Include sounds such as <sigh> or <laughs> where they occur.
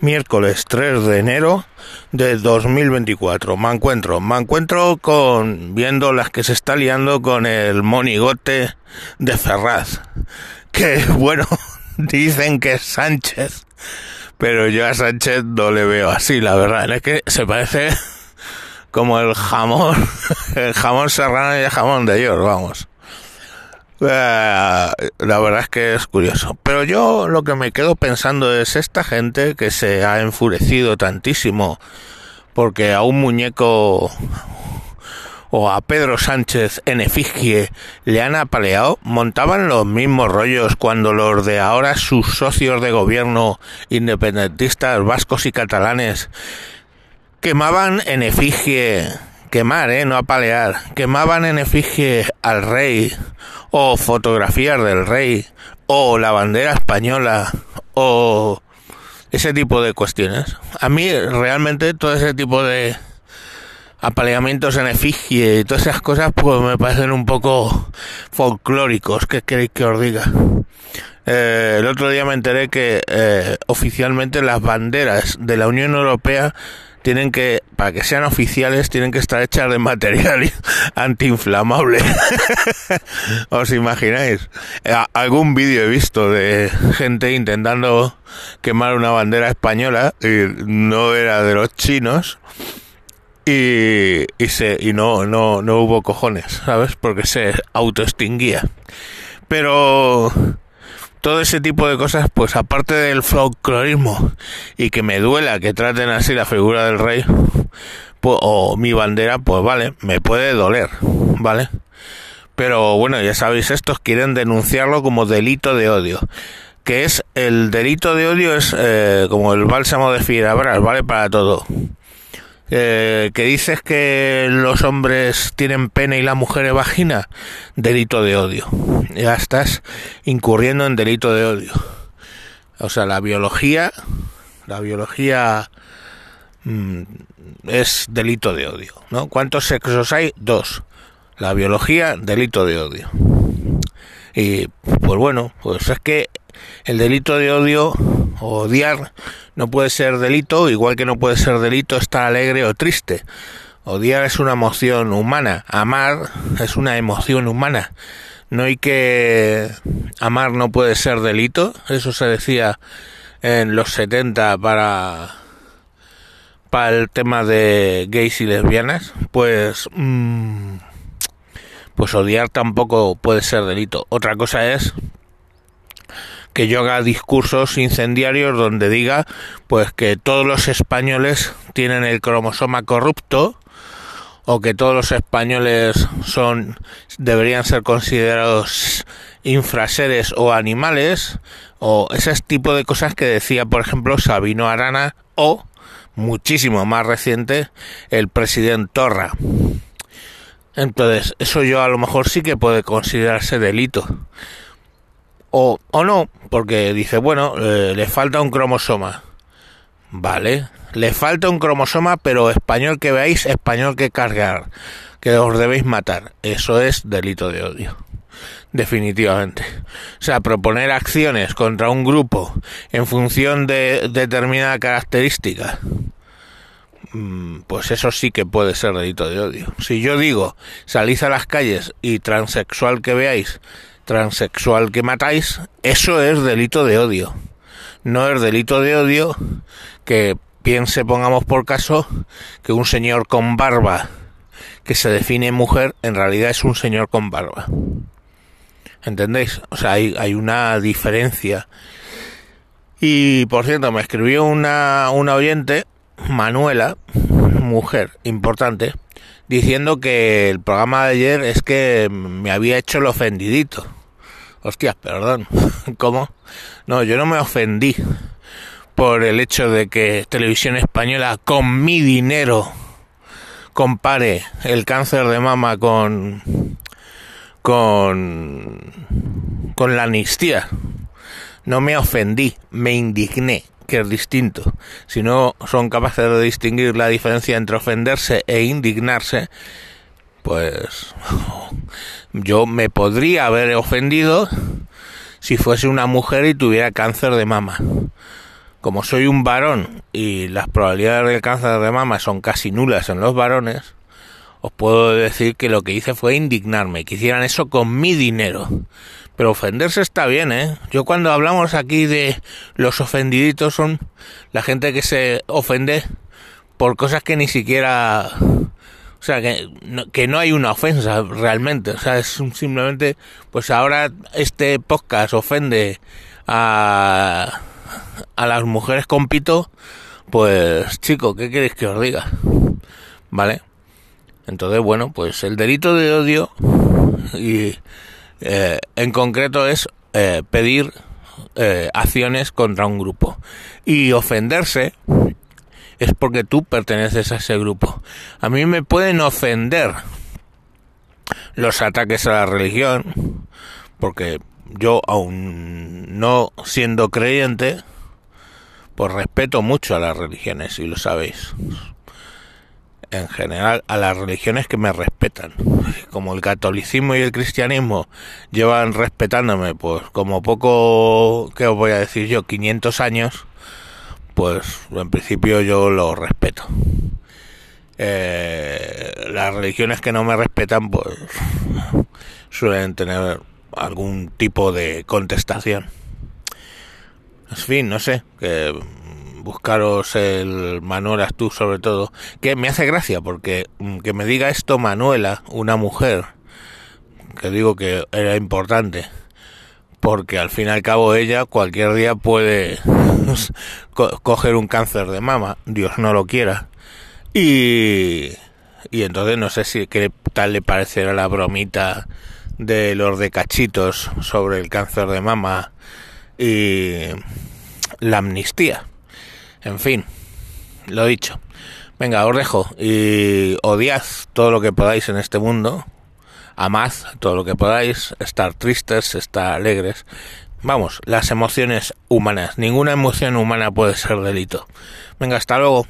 miércoles 3 de enero de 2024. Me encuentro, me encuentro con viendo las que se está liando con el monigote de Ferraz. Que bueno, <laughs> dicen que es Sánchez, pero yo a Sánchez no le veo así, la verdad. Es que se parece como el jamón, <laughs> el jamón serrano y el jamón de ellos, vamos. Eh, la verdad es que es curioso. Pero yo lo que me quedo pensando es esta gente que se ha enfurecido tantísimo porque a un muñeco o a Pedro Sánchez en efigie le han apaleado, montaban los mismos rollos cuando los de ahora sus socios de gobierno independentistas vascos y catalanes quemaban en efigie quemar, eh, no apalear, quemaban en efigie al rey, o fotografías del rey, o la bandera española, o ese tipo de cuestiones. A mí realmente todo ese tipo de apaleamientos en efigie y todas esas cosas pues me parecen un poco folclóricos, ¿qué queréis que os diga? Eh, el otro día me enteré que eh, oficialmente las banderas de la Unión Europea tienen que, para que sean oficiales, tienen que estar hechas de material <laughs> antiinflamable. <laughs> ¿Os imagináis? Eh, algún vídeo he visto de gente intentando quemar una bandera española y no era de los chinos y, y se y no no no hubo cojones, ¿sabes? Porque se autoextinguía. Pero todo ese tipo de cosas, pues aparte del folclorismo y que me duela que traten así la figura del rey pues, o mi bandera, pues vale, me puede doler, ¿vale? Pero bueno, ya sabéis, estos quieren denunciarlo como delito de odio. Que es el delito de odio es eh, como el bálsamo de Fierabras, ¿vale? Para todo eh, que dices que los hombres tienen pene y la mujer vagina, delito de odio. Ya estás incurriendo en delito de odio. O sea, la biología, la biología mm, es delito de odio, ¿no? ¿Cuántos sexos hay? Dos. La biología, delito de odio. Y pues bueno, pues es que el delito de odio odiar no puede ser delito, igual que no puede ser delito estar alegre o triste. Odiar es una emoción humana, amar es una emoción humana. No hay que amar no puede ser delito, eso se decía en los 70 para para el tema de gays y lesbianas, pues mm, pues odiar tampoco puede ser delito. Otra cosa es que yo haga discursos incendiarios donde diga pues que todos los españoles tienen el cromosoma corrupto o que todos los españoles son deberían ser considerados infraseres o animales o ese tipo de cosas que decía por ejemplo Sabino Arana o muchísimo más reciente el presidente Torra. Entonces, eso yo a lo mejor sí que puede considerarse delito o, o no, porque dice, bueno, eh, le falta un cromosoma. Vale, le falta un cromosoma, pero español que veáis, español que cargar, que os debéis matar. Eso es delito de odio. Definitivamente. O sea, proponer acciones contra un grupo en función de determinada característica, mm, pues eso sí que puede ser delito de odio. Si yo digo, salís a las calles y transexual que veáis transexual que matáis, eso es delito de odio. No es delito de odio que piense, pongamos por caso, que un señor con barba que se define mujer en realidad es un señor con barba. ¿Entendéis? O sea, hay, hay una diferencia. Y por cierto, me escribió una, una oyente, Manuela, mujer importante, diciendo que el programa de ayer es que me había hecho el ofendidito. Hostias, perdón. <laughs> ¿Cómo? No, yo no me ofendí por el hecho de que Televisión Española con mi dinero compare el cáncer de mama con con con la amnistía. No me ofendí, me indigné, que es distinto. Si no son capaces de distinguir la diferencia entre ofenderse e indignarse, pues <laughs> yo me podría haber ofendido si fuese una mujer y tuviera cáncer de mama. como soy un varón y las probabilidades del cáncer de mama son casi nulas en los varones, os puedo decir que lo que hice fue indignarme, que hicieran eso con mi dinero. Pero ofenderse está bien, ¿eh? Yo cuando hablamos aquí de los ofendiditos son la gente que se ofende por cosas que ni siquiera... O sea, que no, que no hay una ofensa realmente. O sea, es simplemente... Pues ahora este podcast ofende a, a las mujeres con pito. Pues chico, ¿qué queréis que os diga? ¿Vale? Entonces, bueno, pues el delito de odio y eh, en concreto es eh, pedir eh, acciones contra un grupo. Y ofenderse es porque tú perteneces a ese grupo. A mí me pueden ofender los ataques a la religión, porque yo aún no siendo creyente, pues respeto mucho a las religiones, y lo sabéis en general a las religiones que me respetan. Como el catolicismo y el cristianismo llevan respetándome, pues como poco, ¿qué os voy a decir yo? 500 años, pues en principio yo lo respeto. Eh, las religiones que no me respetan, pues suelen tener algún tipo de contestación. En fin, no sé, que buscaros el Manuela tú sobre todo, que me hace gracia porque mm, que me diga esto Manuela, una mujer, que digo que era importante, porque al fin y al cabo ella cualquier día puede coger un cáncer de mama, Dios no lo quiera, y, y entonces no sé si qué tal le parecerá la bromita de los de cachitos sobre el cáncer de mama y la amnistía. En fin, lo dicho. Venga, os dejo y odiad todo lo que podáis en este mundo. Amad todo lo que podáis, estar tristes, estar alegres. Vamos, las emociones humanas. Ninguna emoción humana puede ser delito. Venga, hasta luego.